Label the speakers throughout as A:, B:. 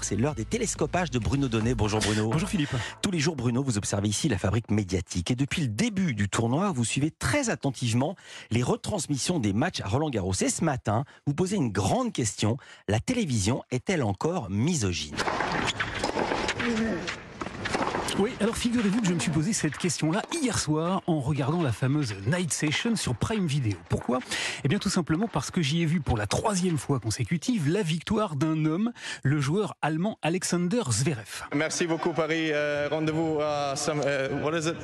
A: C'est l'heure des télescopages de Bruno Donnet. Bonjour Bruno.
B: Bonjour Philippe.
A: Tous les jours, Bruno, vous observez ici la fabrique médiatique. Et depuis le début du tournoi, vous suivez très attentivement les retransmissions des matchs à Roland Garros. Et ce matin, vous posez une grande question. La télévision est-elle encore misogyne?
B: Oui, alors figurez-vous que je me suis posé cette question-là hier soir en regardant la fameuse Night Session sur Prime Video. Pourquoi? Eh bien tout simplement parce que j'y ai vu pour la troisième fois consécutive la victoire d'un homme, le joueur allemand Alexander Zverev.
C: Merci beaucoup Paris. Euh, Rendez-vous à euh, what is it?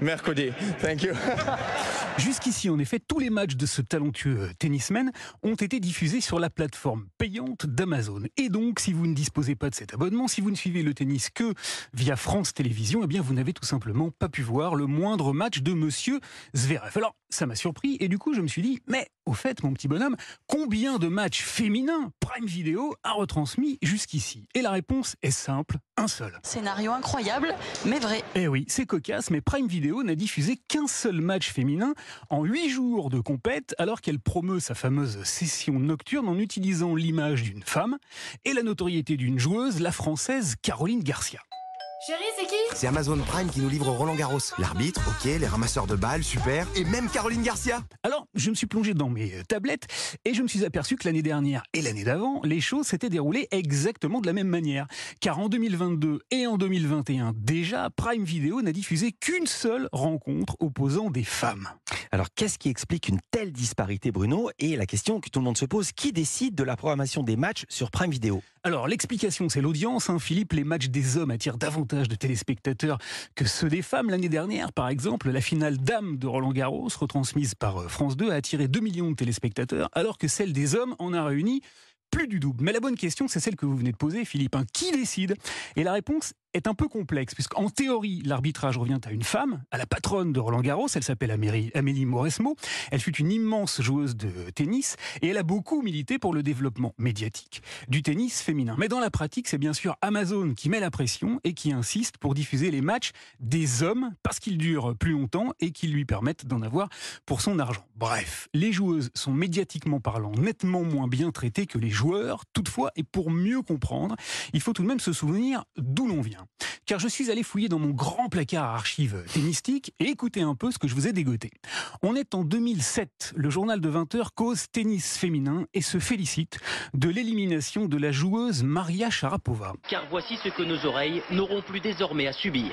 C: mercredi. Thank you.
B: Jusqu'ici, en effet, tous les matchs de ce talentueux euh, tennisman ont été diffusés sur la plateforme payante d'Amazon. Et donc, si vous ne disposez pas de cet abonnement, si vous ne suivez le tennis que via France Télévisions, eh bien, vous n'avez tout simplement pas pu voir le moindre match de Monsieur Zverev. Alors, ça m'a surpris et du coup, je me suis dit, mais au fait, mon petit bonhomme, combien de matchs féminins Prime Video a retransmis jusqu'ici? Et la réponse est simple, un seul.
D: Scénario incroyable, mais vrai.
B: Eh oui, c'est cocasse, mais Prime Video n'a diffusé qu'un seul match féminin en huit jours de compète, alors qu'elle promeut sa fameuse session nocturne en utilisant l'image d'une femme et la notoriété d'une joueuse, la française Caroline Garcia.
E: Chérie, c'est qui?
F: C'est Amazon Prime qui nous livre Roland Garros. L'arbitre, ok, les ramasseurs de balles, super, et même Caroline Garcia.
B: Alors, je me suis plongé dans mes euh, tablettes et je me suis aperçu que l'année dernière et l'année d'avant, les choses s'étaient déroulées exactement de la même manière. Car en 2022 et en 2021, déjà, Prime Video n'a diffusé qu'une seule rencontre opposant des femmes.
A: Alors, qu'est-ce qui explique une telle disparité, Bruno? Et la question que tout le monde se pose, qui décide de la programmation des matchs sur Prime Video?
B: Alors, l'explication, c'est l'audience. hein. Philippe, les matchs des hommes attirent davantage de téléspectateurs que ceux des femmes. L'année dernière, par exemple, la finale Dame de Roland Garros, retransmise par euh, France 2, a attiré 2 millions de téléspectateurs, alors que celle des hommes en a réuni plus du double. Mais la bonne question, c'est celle que vous venez de poser, Philippe. hein. Qui décide? Et la réponse est un peu complexe, puisqu'en théorie, l'arbitrage revient à une femme, à la patronne de Roland Garros, elle s'appelle Amélie, Mauresmo, elle fut une immense joueuse de tennis, et elle a beaucoup milité pour le développement médiatique du tennis féminin. Mais dans la pratique, c'est bien sûr Amazon qui met la pression et qui insiste pour diffuser les matchs des hommes, parce qu'ils durent plus longtemps et qu'ils lui permettent d'en avoir pour son argent. Bref, les joueuses sont médiatiquement parlant nettement moins bien traitées que les joueurs, toutefois, et pour mieux comprendre, il faut tout de même se souvenir d'où l'on vient. Car je suis allé fouiller dans mon grand placard à archives tennistiques et écouter un peu ce que je vous ai dégoté. On est en 2007, le journal de 20 heures cause tennis féminin et se félicite de l'élimination de la joueuse Maria Sharapova.
G: car voici ce que nos oreilles n'auront plus désormais à subir.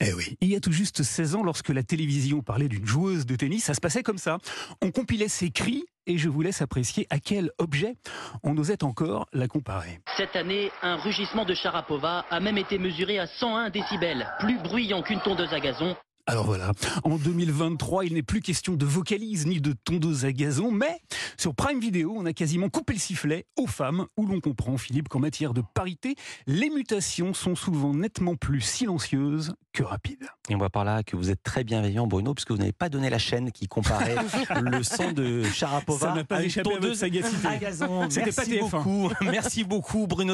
B: Eh oui, il y a tout juste 16 ans, lorsque la télévision parlait d'une joueuse de tennis, ça se passait comme ça. On compilait ses cris et je vous laisse apprécier à quel objet on osait encore la comparer.
G: Cette année, un rugissement de Sharapova a même été mesuré à 101 décibels, plus bruyant qu'une tondeuse à gazon.
B: Alors voilà, en 2023, il n'est plus question de vocalise ni de tondeuse à gazon, mais sur Prime Video, on a quasiment coupé le sifflet aux femmes, où l'on comprend, Philippe, qu'en matière de parité, les mutations sont souvent nettement plus silencieuses que rapides.
A: Et on voit par là que vous êtes très bienveillant, Bruno, puisque vous n'avez pas donné la chaîne qui comparait le son de Sharapova
B: Ça n'a pas
A: à une
B: échappé à votre sagacité. C'était pas TF1.
A: beaucoup. Merci beaucoup, Bruno.